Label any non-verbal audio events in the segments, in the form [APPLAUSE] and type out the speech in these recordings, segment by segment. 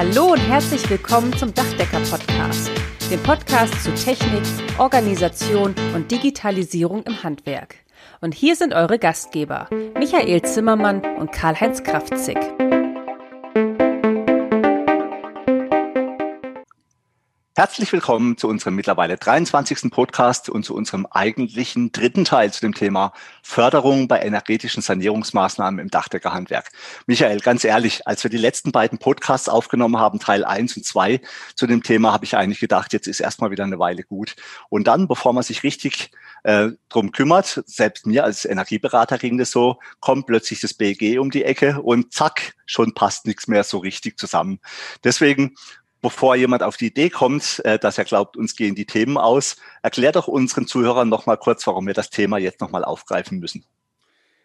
Hallo und herzlich willkommen zum Dachdecker-Podcast, dem Podcast zu Technik, Organisation und Digitalisierung im Handwerk. Und hier sind eure Gastgeber, Michael Zimmermann und Karl-Heinz Kraftzig. Herzlich willkommen zu unserem mittlerweile 23. Podcast und zu unserem eigentlichen dritten Teil zu dem Thema Förderung bei energetischen Sanierungsmaßnahmen im Dachdeckerhandwerk. Michael, ganz ehrlich, als wir die letzten beiden Podcasts aufgenommen haben, Teil 1 und 2 zu dem Thema, habe ich eigentlich gedacht, jetzt ist erstmal wieder eine Weile gut. Und dann, bevor man sich richtig äh, drum kümmert, selbst mir als Energieberater ging das so, kommt plötzlich das BEG um die Ecke und zack, schon passt nichts mehr so richtig zusammen. Deswegen bevor jemand auf die Idee kommt, äh, dass er glaubt, uns gehen die Themen aus, erklär doch unseren Zuhörern nochmal kurz, warum wir das Thema jetzt nochmal aufgreifen müssen.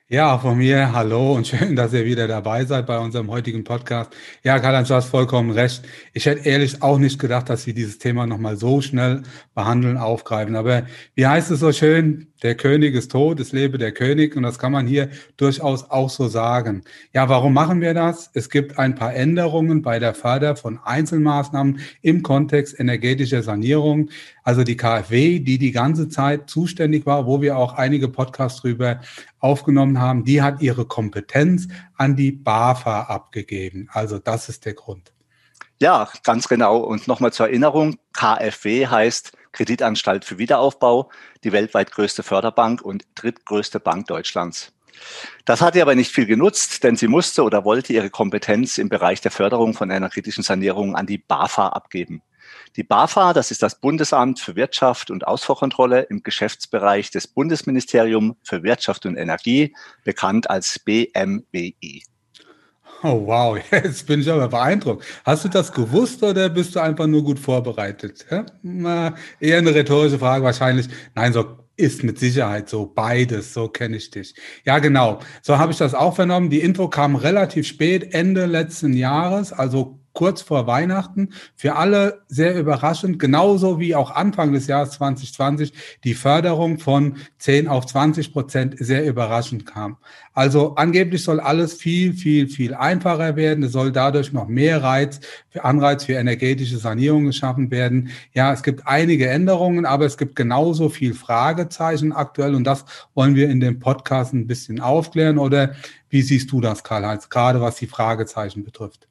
Ja, von mir hallo und [LAUGHS] schön, dass ihr wieder dabei seid bei unserem heutigen Podcast. Ja, Karl-Heinz, du hast vollkommen recht. Ich hätte ehrlich auch nicht gedacht, dass wir dieses Thema nochmal so schnell behandeln, aufgreifen. Aber wie heißt es so schön? Der König ist tot, es lebe der König und das kann man hier durchaus auch so sagen. Ja, warum machen wir das? Es gibt ein paar Änderungen bei der Förder von Einzelmaßnahmen im Kontext energetischer Sanierung. Also die KfW, die die ganze Zeit zuständig war, wo wir auch einige Podcasts drüber aufgenommen haben, die hat ihre Kompetenz an die BAFA abgegeben. Also das ist der Grund. Ja, ganz genau. Und nochmal zur Erinnerung, KfW heißt Kreditanstalt für Wiederaufbau, die weltweit größte Förderbank und drittgrößte Bank Deutschlands. Das hat ihr aber nicht viel genutzt, denn sie musste oder wollte ihre Kompetenz im Bereich der Förderung von energetischen Sanierungen an die BAFA abgeben. Die BAFA, das ist das Bundesamt für Wirtschaft und Ausfuhrkontrolle im Geschäftsbereich des Bundesministerium für Wirtschaft und Energie, bekannt als BMWI. Oh wow, [LAUGHS] jetzt bin ich aber beeindruckt. Hast du das gewusst oder bist du einfach nur gut vorbereitet? Ja? Na, eher eine rhetorische Frage wahrscheinlich. Nein, so ist mit Sicherheit so beides, so kenne ich dich. Ja, genau. So habe ich das auch vernommen. Die Info kam relativ spät, Ende letzten Jahres, also kurz vor Weihnachten. Für alle sehr überraschend, genauso wie auch Anfang des Jahres 2020 die Förderung von 10 auf 20 Prozent sehr überraschend kam. Also angeblich soll alles viel, viel, viel einfacher werden. Es soll dadurch noch mehr Reiz für Anreiz für energetische Sanierung geschaffen werden. Ja, es gibt einige Änderungen, aber es gibt genauso viel Fragezeichen aktuell und das wollen wir in dem Podcast ein bisschen aufklären. Oder wie siehst du das, Karl-Heinz, gerade was die Fragezeichen betrifft?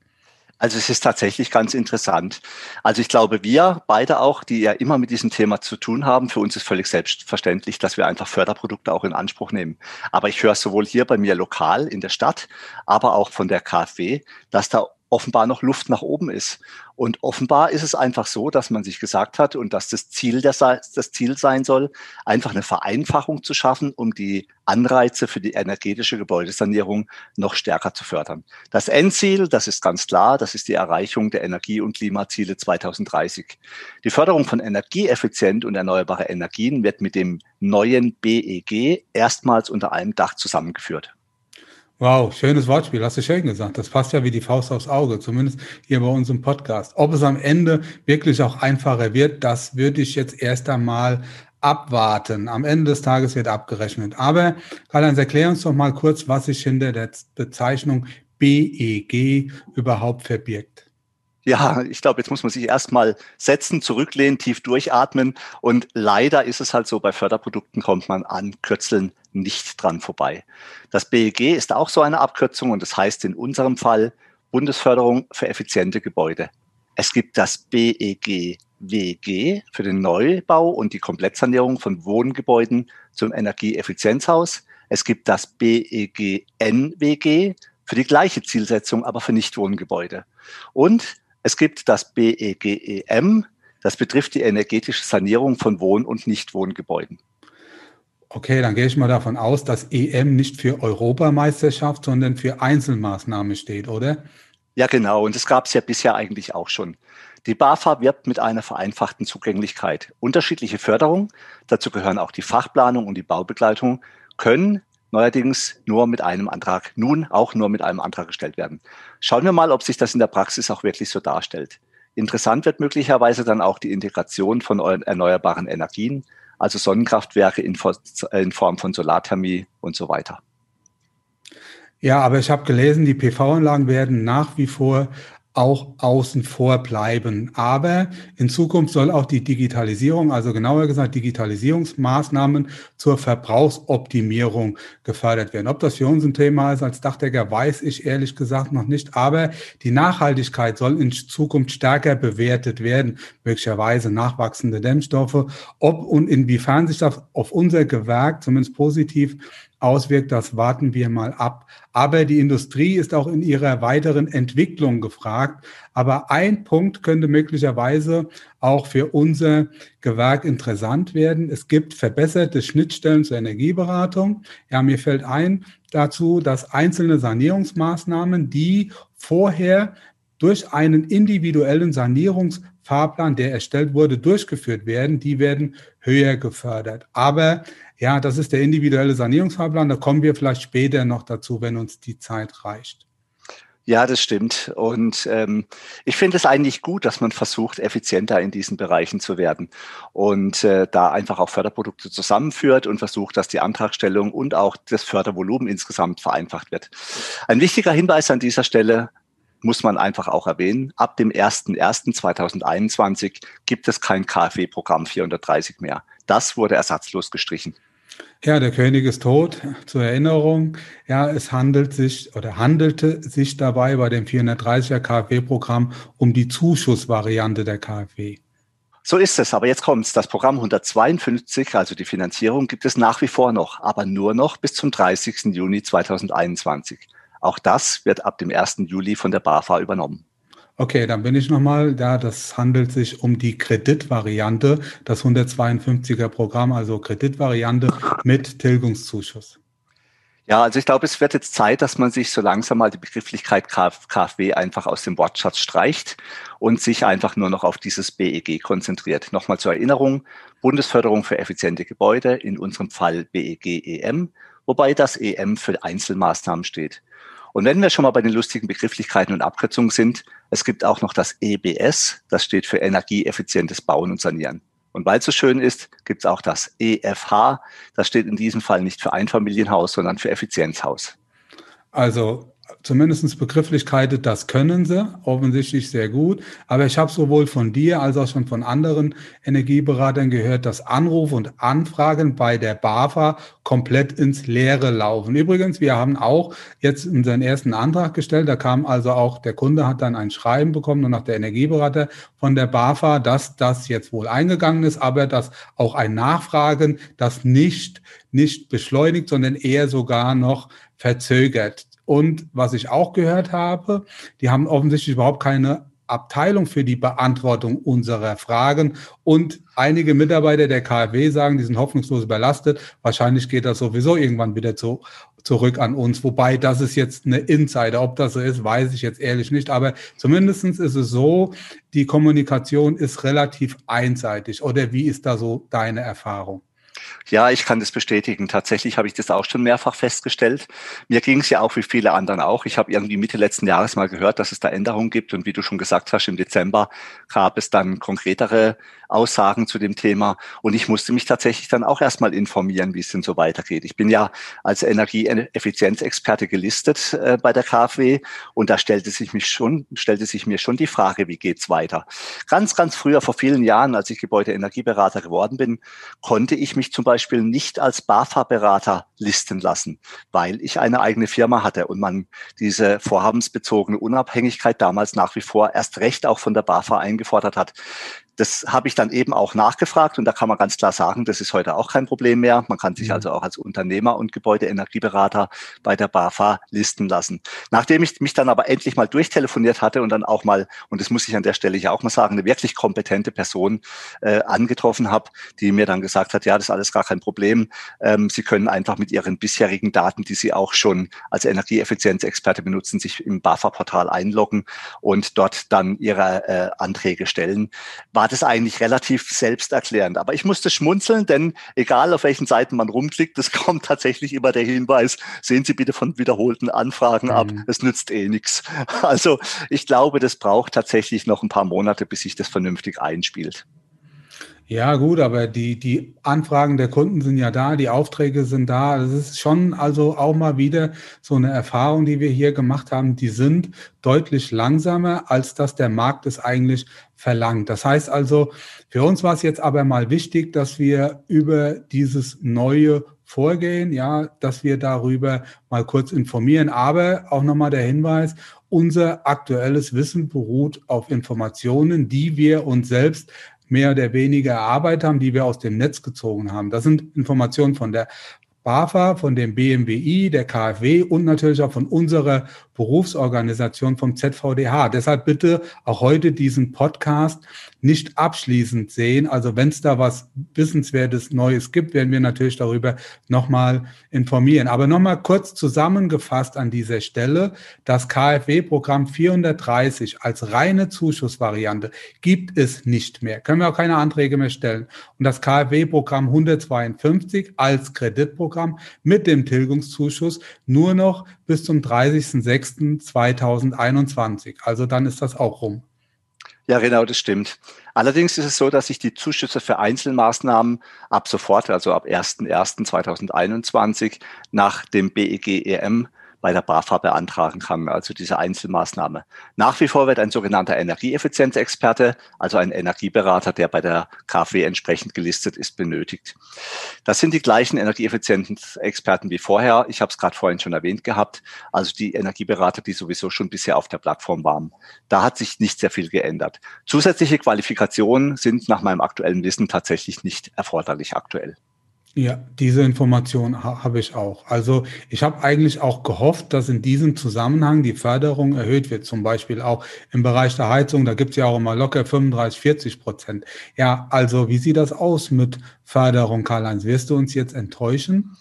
Also es ist tatsächlich ganz interessant. Also ich glaube, wir beide auch, die ja immer mit diesem Thema zu tun haben, für uns ist völlig selbstverständlich, dass wir einfach Förderprodukte auch in Anspruch nehmen. Aber ich höre sowohl hier bei mir lokal in der Stadt, aber auch von der KfW, dass da offenbar noch Luft nach oben ist. Und offenbar ist es einfach so, dass man sich gesagt hat und dass das Ziel das, das Ziel sein soll, einfach eine Vereinfachung zu schaffen, um die Anreize für die energetische Gebäudesanierung noch stärker zu fördern. Das Endziel, das ist ganz klar, das ist die Erreichung der Energie- und Klimaziele 2030. Die Förderung von energieeffizient und erneuerbare Energien wird mit dem neuen BEG erstmals unter einem Dach zusammengeführt. Wow, schönes Wortspiel, hast du schön gesagt. Das passt ja wie die Faust aufs Auge, zumindest hier bei uns im Podcast. Ob es am Ende wirklich auch einfacher wird, das würde ich jetzt erst einmal abwarten. Am Ende des Tages wird abgerechnet. Aber Karl-Heinz, erklär uns doch mal kurz, was sich hinter der Bezeichnung BEG überhaupt verbirgt. Ja, ich glaube, jetzt muss man sich erstmal setzen, zurücklehnen, tief durchatmen. Und leider ist es halt so, bei Förderprodukten kommt man an Kürzeln nicht dran vorbei. Das BEG ist auch so eine Abkürzung und das heißt in unserem Fall Bundesförderung für effiziente Gebäude. Es gibt das BEG WG für den Neubau und die Komplettsanierung von Wohngebäuden zum Energieeffizienzhaus. Es gibt das BEG NWG für die gleiche Zielsetzung, aber für Nichtwohngebäude. Und es gibt das BEGEM, das betrifft die energetische Sanierung von Wohn- und Nichtwohngebäuden. Okay, dann gehe ich mal davon aus, dass EM nicht für Europameisterschaft, sondern für Einzelmaßnahme steht, oder? Ja, genau. Und das gab es ja bisher eigentlich auch schon. Die BAFA wirbt mit einer vereinfachten Zugänglichkeit. Unterschiedliche Förderungen, dazu gehören auch die Fachplanung und die Baubegleitung, können neuerdings nur mit einem Antrag, nun auch nur mit einem Antrag gestellt werden. Schauen wir mal, ob sich das in der Praxis auch wirklich so darstellt. Interessant wird möglicherweise dann auch die Integration von erneuerbaren Energien, also Sonnenkraftwerke in, in Form von Solarthermie und so weiter. Ja, aber ich habe gelesen, die PV-Anlagen werden nach wie vor auch außen vor bleiben. Aber in Zukunft soll auch die Digitalisierung, also genauer gesagt Digitalisierungsmaßnahmen zur Verbrauchsoptimierung gefördert werden. Ob das für uns ein Thema ist als Dachdecker, weiß ich ehrlich gesagt noch nicht. Aber die Nachhaltigkeit soll in Zukunft stärker bewertet werden, möglicherweise nachwachsende Dämmstoffe. Ob und inwiefern sich das auf unser Gewerk zumindest positiv auswirkt, das warten wir mal ab. Aber die Industrie ist auch in ihrer weiteren Entwicklung gefragt. Aber ein Punkt könnte möglicherweise auch für unser Gewerk interessant werden. Es gibt verbesserte Schnittstellen zur Energieberatung. Ja, mir fällt ein dazu, dass einzelne Sanierungsmaßnahmen, die vorher durch einen individuellen Sanierungsfahrplan, der erstellt wurde, durchgeführt werden, die werden höher gefördert. Aber ja, das ist der individuelle Sanierungsfahrplan. Da kommen wir vielleicht später noch dazu, wenn uns die Zeit reicht. Ja, das stimmt. Und ähm, ich finde es eigentlich gut, dass man versucht, effizienter in diesen Bereichen zu werden und äh, da einfach auch Förderprodukte zusammenführt und versucht, dass die Antragstellung und auch das Fördervolumen insgesamt vereinfacht wird. Ein wichtiger Hinweis an dieser Stelle muss man einfach auch erwähnen. Ab dem 01.01.2021 gibt es kein KfW-Programm 430 mehr. Das wurde ersatzlos gestrichen. Ja, der König ist tot. Zur Erinnerung, ja, es handelt sich oder handelte sich dabei bei dem 430er KfW-Programm um die Zuschussvariante der KfW. So ist es, aber jetzt kommt's. Das Programm 152, also die Finanzierung, gibt es nach wie vor noch, aber nur noch bis zum 30. Juni 2021. Auch das wird ab dem 1. Juli von der BAFA übernommen. Okay, dann bin ich nochmal da. Das handelt sich um die Kreditvariante, das 152er Programm, also Kreditvariante mit Tilgungszuschuss. Ja, also ich glaube, es wird jetzt Zeit, dass man sich so langsam mal die Begrifflichkeit KfW einfach aus dem Wortschatz streicht und sich einfach nur noch auf dieses BEG konzentriert. Nochmal zur Erinnerung, Bundesförderung für effiziente Gebäude, in unserem Fall BEG-EM, wobei das EM für Einzelmaßnahmen steht. Und wenn wir schon mal bei den lustigen Begrifflichkeiten und Abkürzungen sind, es gibt auch noch das EBS, das steht für energieeffizientes Bauen und Sanieren. Und weil es so schön ist, gibt es auch das EFH, das steht in diesem Fall nicht für Einfamilienhaus, sondern für Effizienzhaus. Also zumindest Begrifflichkeiten, das können sie offensichtlich sehr gut. Aber ich habe sowohl von dir als auch schon von anderen Energieberatern gehört, dass Anrufe und Anfragen bei der BAFA komplett ins Leere laufen. Übrigens, wir haben auch jetzt unseren ersten Antrag gestellt. Da kam also auch, der Kunde hat dann ein Schreiben bekommen und auch der Energieberater von der BAFA, dass das jetzt wohl eingegangen ist, aber dass auch ein Nachfragen das nicht, nicht beschleunigt, sondern eher sogar noch verzögert. Und was ich auch gehört habe, die haben offensichtlich überhaupt keine Abteilung für die Beantwortung unserer Fragen. Und einige Mitarbeiter der KfW sagen, die sind hoffnungslos überlastet. Wahrscheinlich geht das sowieso irgendwann wieder zu, zurück an uns. Wobei das ist jetzt eine Insider. Ob das so ist, weiß ich jetzt ehrlich nicht. Aber zumindestens ist es so, die Kommunikation ist relativ einseitig. Oder wie ist da so deine Erfahrung? Ja, ich kann das bestätigen. Tatsächlich habe ich das auch schon mehrfach festgestellt. Mir ging es ja auch wie viele anderen auch. Ich habe irgendwie Mitte letzten Jahres mal gehört, dass es da Änderungen gibt. Und wie du schon gesagt hast, im Dezember gab es dann konkretere Aussagen zu dem Thema. Und ich musste mich tatsächlich dann auch erstmal informieren, wie es denn so weitergeht. Ich bin ja als Energieeffizienzexperte gelistet äh, bei der KfW und da stellte sich mich schon, stellte sich mir schon die Frage, wie geht's weiter? Ganz, ganz früher, vor vielen Jahren, als ich Gebäudeenergieberater geworden bin, konnte ich mich zum Beispiel nicht als BAFA-Berater listen lassen, weil ich eine eigene Firma hatte und man diese vorhabensbezogene Unabhängigkeit damals nach wie vor erst recht auch von der BAFA eingefordert hat. Das habe ich dann eben auch nachgefragt und da kann man ganz klar sagen, das ist heute auch kein Problem mehr. Man kann sich mhm. also auch als Unternehmer und Gebäudeenergieberater bei der BAFA listen lassen. Nachdem ich mich dann aber endlich mal durchtelefoniert hatte und dann auch mal, und das muss ich an der Stelle ja auch mal sagen, eine wirklich kompetente Person äh, angetroffen habe, die mir dann gesagt hat, ja, das ist alles gar kein Problem. Ähm, Sie können einfach mit Ihren bisherigen Daten, die Sie auch schon als Energieeffizienzexperte benutzen, sich im BAFA-Portal einloggen und dort dann Ihre äh, Anträge stellen. War war das eigentlich relativ selbsterklärend. Aber ich musste schmunzeln, denn egal auf welchen Seiten man rumklickt, es [LAUGHS] kommt tatsächlich immer der Hinweis, sehen Sie bitte von wiederholten Anfragen ab, mhm. es nützt eh nichts. [LAUGHS] Also ich glaube, das braucht tatsächlich noch ein paar Monate, bis sich das vernünftig einspielt. Ja, gut, aber die, die Anfragen der Kunden sind ja da, die Aufträge sind da. Das ist schon also auch mal wieder so eine Erfahrung, die wir hier gemacht haben. Die sind deutlich langsamer, als dass der Markt es eigentlich verlangt. Das heißt also, für uns war es jetzt aber mal wichtig, dass wir über dieses neue Vorgehen, ja, dass wir darüber mal kurz informieren. Aber auch nochmal der Hinweis, unser aktuelles Wissen beruht auf Informationen, die wir uns selbst mehr oder weniger erarbeitet haben, die wir aus dem Netz gezogen haben. Das sind Informationen von der BAFA, von dem BMWI, der KfW und natürlich auch von unserer Berufsorganisation vom ZVDH. Deshalb bitte auch heute diesen Podcast nicht abschließend sehen. Also wenn es da was Wissenswertes Neues gibt, werden wir natürlich darüber nochmal informieren. Aber nochmal kurz zusammengefasst an dieser Stelle, das KfW-Programm 430 als reine Zuschussvariante gibt es nicht mehr. Können wir auch keine Anträge mehr stellen. Und das KfW-Programm 152 als Kreditprogramm mit dem Tilgungszuschuss nur noch bis zum 30.06.2021. Also dann ist das auch rum. Ja, genau, das stimmt. Allerdings ist es so, dass sich die Zuschüsse für Einzelmaßnahmen ab sofort, also ab 01.01.2021 nach dem BEG-EM bei der BAFA beantragen kann, also diese Einzelmaßnahme. Nach wie vor wird ein sogenannter Energieeffizienzexperte, also ein Energieberater, der bei der KfW entsprechend gelistet ist, benötigt. Das sind die gleichen energieeffizienten Experten wie vorher. Ich habe es gerade vorhin schon erwähnt gehabt, also die Energieberater, die sowieso schon bisher auf der Plattform waren. Da hat sich nicht sehr viel geändert. Zusätzliche Qualifikationen sind nach meinem aktuellen Wissen tatsächlich nicht erforderlich aktuell. Ja, diese Information ha habe ich auch. Also ich habe eigentlich auch gehofft, dass in diesem Zusammenhang die Förderung erhöht wird, zum Beispiel auch im Bereich der Heizung. Da gibt es ja auch immer locker 35, 40 Prozent. Ja, also wie sieht das aus mit Förderung, Karl-Heinz? Wirst du uns jetzt enttäuschen?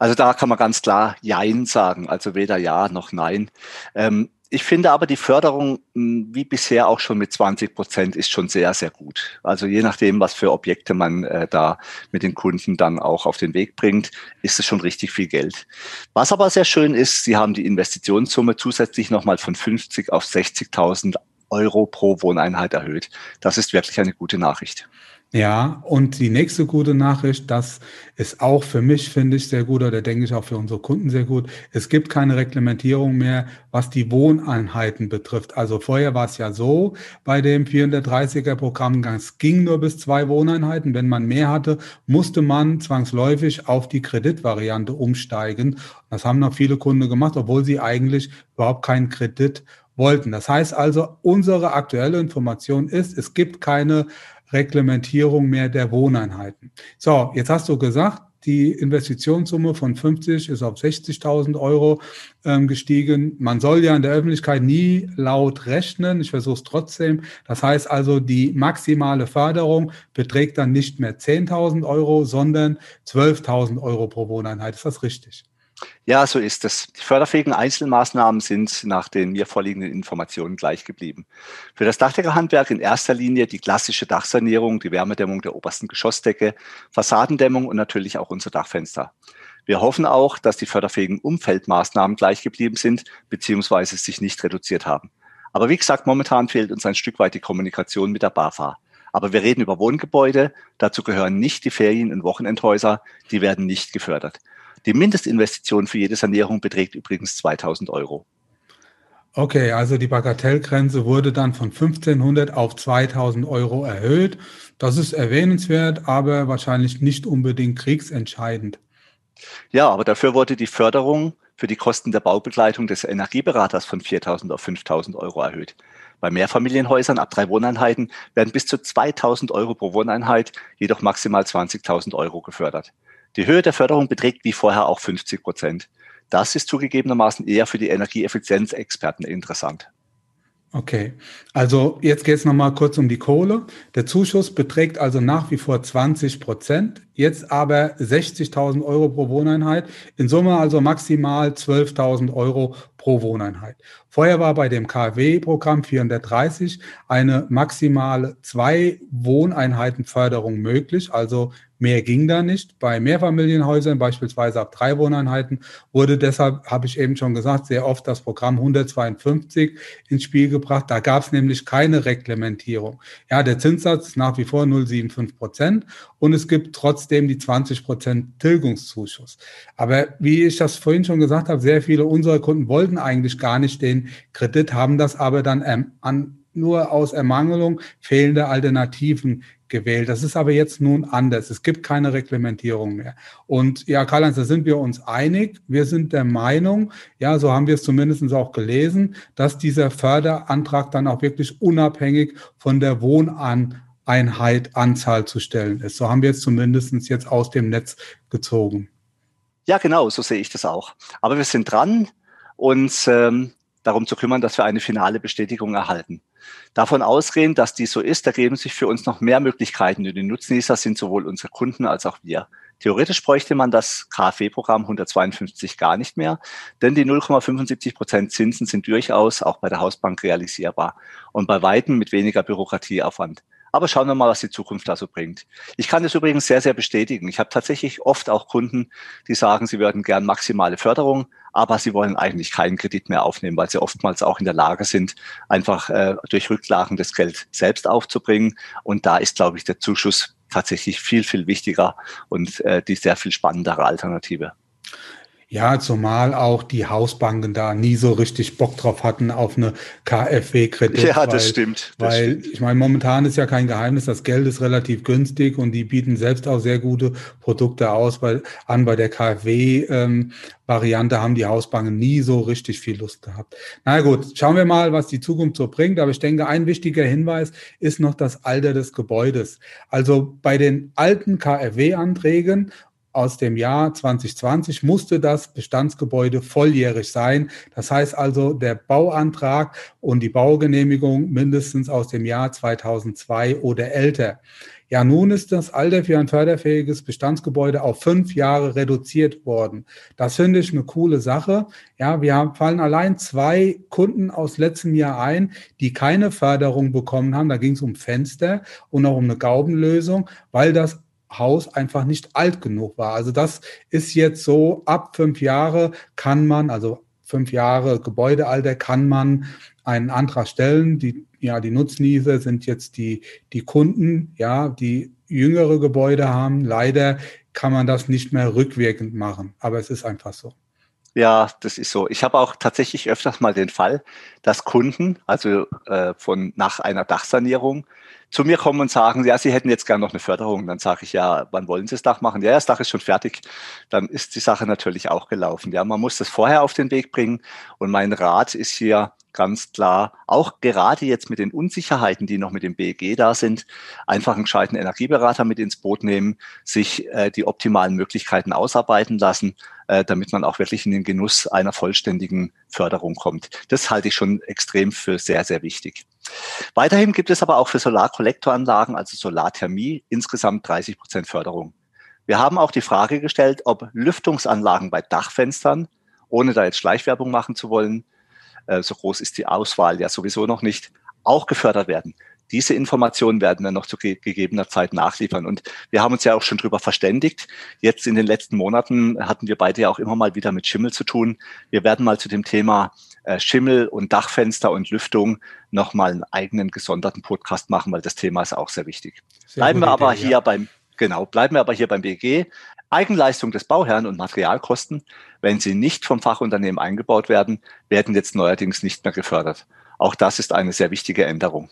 Also da kann man ganz klar Jein sagen, also weder Ja noch Nein. Ähm, ich finde aber die Förderung, hm, wie bisher auch schon mit 20 Prozent, ist schon sehr, sehr gut. Also je nachdem, was für Objekte man äh, da mit den Kunden dann auch auf den Weg bringt, ist es schon richtig viel Geld. Was aber sehr schön ist, Sie haben die Investitionssumme zusätzlich nochmal von 50 auf 60.000 Euro pro Wohneinheit erhöht. Das ist wirklich eine gute Nachricht. Ja, und die nächste gute Nachricht, das ist auch für mich, finde ich, sehr gut, oder denke ich auch für unsere Kunden sehr gut. Es gibt keine Reglementierung mehr, was die Wohneinheiten betrifft. Also vorher war es ja so, bei dem 430er Programm, es ging nur bis zwei Wohneinheiten. Wenn man mehr hatte, musste man zwangsläufig auf die Kreditvariante umsteigen. Das haben noch viele Kunden gemacht, obwohl sie eigentlich überhaupt keinen Kredit wollten. Das heißt also, unsere aktuelle Information ist, es gibt keine Reglementierung mehr der Wohneinheiten. So, jetzt hast du gesagt, die Investitionssumme von 50 ist auf 60.000 Euro ähm, gestiegen. Man soll ja in der Öffentlichkeit nie laut rechnen. Ich versuche es trotzdem. Das heißt also, die maximale Förderung beträgt dann nicht mehr 10.000 Euro, sondern 12.000 Euro pro Wohneinheit. Ist das richtig? Ja, so ist es. Die förderfähigen Einzelmaßnahmen sind nach den mir vorliegenden Informationen gleich geblieben. Für das Dachdeckerhandwerk in erster Linie die klassische Dachsanierung, die Wärmedämmung der obersten Geschossdecke, Fassadendämmung und natürlich auch unsere Dachfenster. Wir hoffen auch, dass die förderfähigen Umfeldmaßnahmen gleich geblieben sind bzw. sich nicht reduziert haben. Aber wie gesagt, momentan fehlt uns ein Stück weit die Kommunikation mit der BAFA. Aber wir reden über Wohngebäude, dazu gehören nicht die Ferien- und Wochenendhäuser, die werden nicht gefördert. Die Mindestinvestition für jede Sanierung beträgt übrigens 2000 Euro. Okay, also die Bagatellgrenze wurde dann von 1500 auf 2000 Euro erhöht. Das ist erwähnenswert, aber wahrscheinlich nicht unbedingt kriegsentscheidend. Ja, aber dafür wurde die Förderung für die Kosten der Baubegleitung des Energieberaters von 4000 auf 5000 Euro erhöht. Bei Mehrfamilienhäusern ab drei Wohneinheiten werden bis zu 2000 Euro pro Wohneinheit, jedoch maximal 20.000 Euro gefördert. Die Höhe der Förderung beträgt wie vorher auch 50 Prozent. Das ist zugegebenermaßen eher für die Energieeffizienzexperten interessant. Okay, also jetzt geht es nochmal kurz um die Kohle. Der Zuschuss beträgt also nach wie vor 20 Prozent, jetzt aber 60.000 Euro pro Wohneinheit, in Summe also maximal 12.000 Euro pro Wohneinheit. Vorher war bei dem KfW-Programm 430 eine maximale zwei Wohneinheitenförderung möglich, also Mehr ging da nicht. Bei Mehrfamilienhäusern, beispielsweise ab drei Wohneinheiten, wurde deshalb, habe ich eben schon gesagt, sehr oft das Programm 152 ins Spiel gebracht. Da gab es nämlich keine Reglementierung. Ja, der Zinssatz ist nach wie vor 0,75 Prozent und es gibt trotzdem die 20 Prozent Tilgungszuschuss. Aber wie ich das vorhin schon gesagt habe, sehr viele unserer Kunden wollten eigentlich gar nicht den Kredit, haben das aber dann ähm, an, nur aus Ermangelung fehlender Alternativen gewählt. Das ist aber jetzt nun anders. Es gibt keine Reglementierung mehr. Und ja, Karl-Heinz, da sind wir uns einig. Wir sind der Meinung, ja, so haben wir es zumindest auch gelesen, dass dieser Förderantrag dann auch wirklich unabhängig von der Wohneinheit Anzahl zu stellen ist. So haben wir es zumindest jetzt aus dem Netz gezogen. Ja, genau, so sehe ich das auch. Aber wir sind dran, uns ähm, darum zu kümmern, dass wir eine finale Bestätigung erhalten. Davon ausgehend, dass dies so ist, ergeben sich für uns noch mehr Möglichkeiten. Die Nutznießer sind sowohl unsere Kunden als auch wir. Theoretisch bräuchte man das KfW-Programm 152 gar nicht mehr, denn die 0,75 Prozent Zinsen sind durchaus auch bei der Hausbank realisierbar und bei weitem mit weniger Bürokratieaufwand. Aber schauen wir mal, was die Zukunft da so bringt. Ich kann das übrigens sehr, sehr bestätigen. Ich habe tatsächlich oft auch Kunden, die sagen, sie würden gern maximale Förderung, aber sie wollen eigentlich keinen Kredit mehr aufnehmen, weil sie oftmals auch in der Lage sind, einfach äh, durch Rücklagen das Geld selbst aufzubringen. Und da ist, glaube ich, der Zuschuss tatsächlich viel, viel wichtiger und äh, die sehr viel spannendere Alternative. Ja, zumal auch die Hausbanken da nie so richtig Bock drauf hatten auf eine KfW-Kredit. Ja, das weil, stimmt. Das weil stimmt. ich meine, momentan ist ja kein Geheimnis, das Geld ist relativ günstig und die bieten selbst auch sehr gute Produkte aus, weil an bei der KfW-Variante ähm, haben die Hausbanken nie so richtig viel Lust gehabt. Na gut, schauen wir mal, was die Zukunft so bringt. Aber ich denke, ein wichtiger Hinweis ist noch das Alter des Gebäudes. Also bei den alten KfW-Anträgen aus dem Jahr 2020 musste das Bestandsgebäude volljährig sein. Das heißt also, der Bauantrag und die Baugenehmigung mindestens aus dem Jahr 2002 oder älter. Ja, nun ist das Alter für ein förderfähiges Bestandsgebäude auf fünf Jahre reduziert worden. Das finde ich eine coole Sache. Ja, wir haben, fallen allein zwei Kunden aus letztem Jahr ein, die keine Förderung bekommen haben. Da ging es um Fenster und auch um eine Gaubenlösung, weil das Haus einfach nicht alt genug war. Also das ist jetzt so, ab fünf Jahre kann man, also fünf Jahre Gebäudealter kann man einen Antrag stellen. Die, ja, die Nutznießer sind jetzt die, die Kunden, ja, die jüngere Gebäude haben. Leider kann man das nicht mehr rückwirkend machen, aber es ist einfach so. Ja, das ist so. Ich habe auch tatsächlich öfters mal den Fall, dass Kunden, also äh, von nach einer Dachsanierung, zu mir kommen und sagen, ja, sie hätten jetzt gerne noch eine Förderung. Dann sage ich, ja, wann wollen Sie das Dach machen? Ja, das Dach ist schon fertig. Dann ist die Sache natürlich auch gelaufen. Ja, man muss das vorher auf den Weg bringen. Und mein Rat ist hier, ganz klar, auch gerade jetzt mit den Unsicherheiten, die noch mit dem BEG da sind, einfach einen gescheiten Energieberater mit ins Boot nehmen, sich äh, die optimalen Möglichkeiten ausarbeiten lassen, äh, damit man auch wirklich in den Genuss einer vollständigen Förderung kommt. Das halte ich schon extrem für sehr, sehr wichtig. Weiterhin gibt es aber auch für Solarkollektoranlagen, also Solarthermie, insgesamt 30 Prozent Förderung. Wir haben auch die Frage gestellt, ob Lüftungsanlagen bei Dachfenstern, ohne da jetzt Schleichwerbung machen zu wollen, äh, so groß ist die Auswahl ja sowieso noch nicht, auch gefördert werden. Diese Informationen werden wir noch zu gegebener Zeit nachliefern. Und wir haben uns ja auch schon drüber verständigt. Jetzt in den letzten Monaten hatten wir beide ja auch immer mal wieder mit Schimmel zu tun. Wir werden mal zu dem Thema äh, Schimmel und Dachfenster und Lüftung nochmal einen eigenen gesonderten Podcast machen, weil das Thema ist auch sehr wichtig. Sehr bleiben wir aber Idee, hier ja. beim, genau, bleiben wir aber hier beim BG. Eigenleistung des Bauherrn und Materialkosten, wenn sie nicht vom Fachunternehmen eingebaut werden, werden jetzt neuerdings nicht mehr gefördert. Auch das ist eine sehr wichtige Änderung.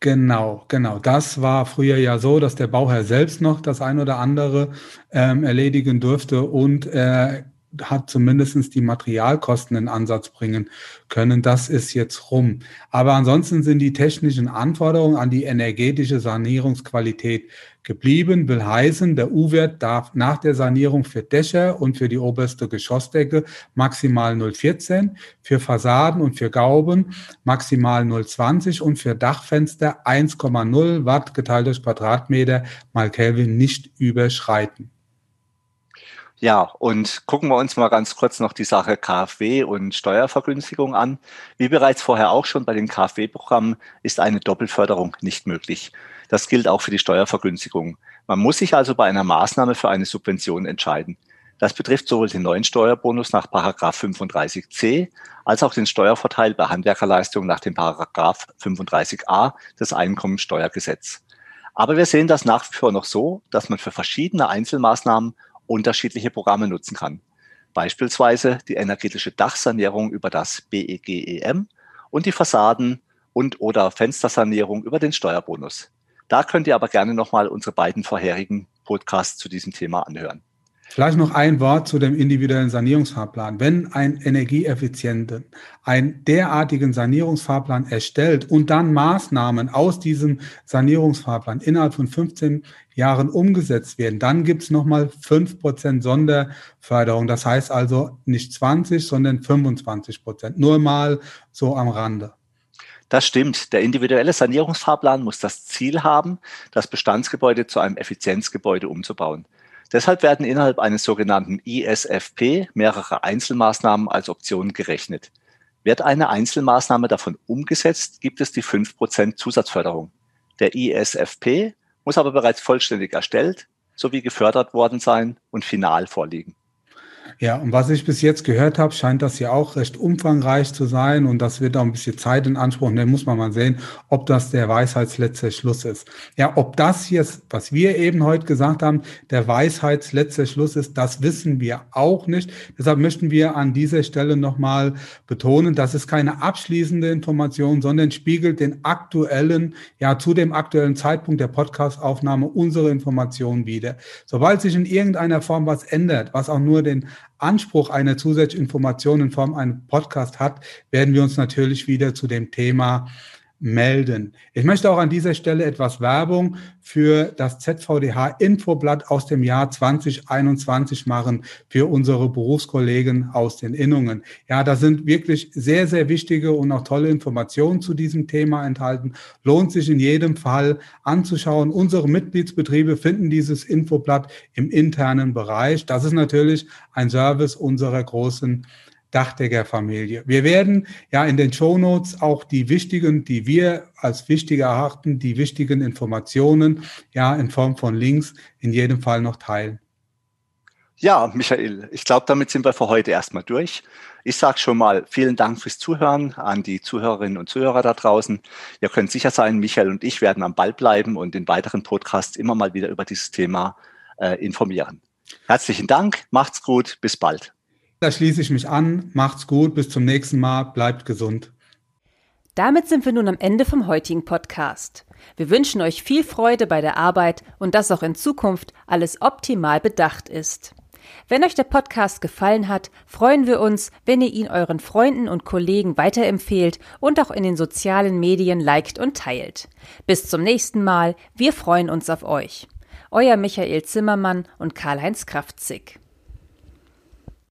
Genau, genau. Das war früher ja so, dass der Bauherr selbst noch das ein oder andere ähm, erledigen durfte und äh, hat zumindestens die Materialkosten in Ansatz bringen können. Das ist jetzt rum. Aber ansonsten sind die technischen Anforderungen an die energetische Sanierungsqualität geblieben. Will heißen, der U-Wert darf nach der Sanierung für Dächer und für die oberste Geschossdecke maximal 0,14, für Fassaden und für Gauben maximal 0,20 und für Dachfenster 1,0 Watt geteilt durch Quadratmeter mal Kelvin nicht überschreiten. Ja, und gucken wir uns mal ganz kurz noch die Sache KfW und Steuervergünstigung an. Wie bereits vorher auch schon bei den KfW-Programmen ist eine Doppelförderung nicht möglich. Das gilt auch für die Steuervergünstigung. Man muss sich also bei einer Maßnahme für eine Subvention entscheiden. Das betrifft sowohl den neuen Steuerbonus nach 35c als auch den Steuervorteil bei Handwerkerleistungen nach dem 35a des Einkommensteuergesetzes. Aber wir sehen das nach wie vor noch so, dass man für verschiedene Einzelmaßnahmen unterschiedliche Programme nutzen kann. Beispielsweise die energetische Dachsanierung über das BEGEM und die Fassaden- und oder Fenstersanierung über den Steuerbonus. Da könnt ihr aber gerne nochmal unsere beiden vorherigen Podcasts zu diesem Thema anhören. Vielleicht noch ein Wort zu dem individuellen Sanierungsfahrplan. Wenn ein energieeffizienten, einen derartigen Sanierungsfahrplan erstellt und dann Maßnahmen aus diesem Sanierungsfahrplan innerhalb von 15 Jahren umgesetzt werden, dann gibt es nochmal 5% Sonderförderung. Das heißt also nicht 20, sondern 25 Prozent. Nur mal so am Rande. Das stimmt. Der individuelle Sanierungsfahrplan muss das Ziel haben, das Bestandsgebäude zu einem Effizienzgebäude umzubauen. Deshalb werden innerhalb eines sogenannten ISFP mehrere Einzelmaßnahmen als Option gerechnet. Wird eine Einzelmaßnahme davon umgesetzt, gibt es die 5% Zusatzförderung. Der ISFP muss aber bereits vollständig erstellt sowie gefördert worden sein und final vorliegen. Ja, und was ich bis jetzt gehört habe, scheint das ja auch recht umfangreich zu sein und das wird auch ein bisschen Zeit in Anspruch nehmen, muss man mal sehen, ob das der Weisheitsletzte Schluss ist. Ja, ob das hier, was wir eben heute gesagt haben, der Weisheitsletzte Schluss ist, das wissen wir auch nicht. Deshalb möchten wir an dieser Stelle nochmal betonen, das ist keine abschließende Information, sondern spiegelt den aktuellen, ja, zu dem aktuellen Zeitpunkt der Podcastaufnahme unsere Informationen wieder. Sobald sich in irgendeiner Form was ändert, was auch nur den Anspruch einer Information in Form eines Podcasts hat, werden wir uns natürlich wieder zu dem Thema melden. Ich möchte auch an dieser Stelle etwas Werbung für das ZVDH Infoblatt aus dem Jahr 2021 machen für unsere Berufskollegen aus den Innungen. Ja, da sind wirklich sehr, sehr wichtige und auch tolle Informationen zu diesem Thema enthalten. Lohnt sich in jedem Fall anzuschauen. Unsere Mitgliedsbetriebe finden dieses Infoblatt im internen Bereich. Das ist natürlich ein Service unserer großen Dachdeckerfamilie. Wir werden ja in den Show Notes auch die wichtigen, die wir als wichtig erachten, die wichtigen Informationen ja in Form von Links in jedem Fall noch teilen. Ja, Michael, ich glaube, damit sind wir für heute erstmal durch. Ich sage schon mal vielen Dank fürs Zuhören an die Zuhörerinnen und Zuhörer da draußen. Ihr könnt sicher sein, Michael und ich werden am Ball bleiben und in weiteren Podcasts immer mal wieder über dieses Thema äh, informieren. Herzlichen Dank, macht's gut, bis bald. Da schließe ich mich an. Macht's gut, bis zum nächsten Mal, bleibt gesund. Damit sind wir nun am Ende vom heutigen Podcast. Wir wünschen euch viel Freude bei der Arbeit und dass auch in Zukunft alles optimal bedacht ist. Wenn euch der Podcast gefallen hat, freuen wir uns, wenn ihr ihn euren Freunden und Kollegen weiterempfehlt und auch in den sozialen Medien liked und teilt. Bis zum nächsten Mal, wir freuen uns auf euch. Euer Michael Zimmermann und Karl-Heinz Kraftzig.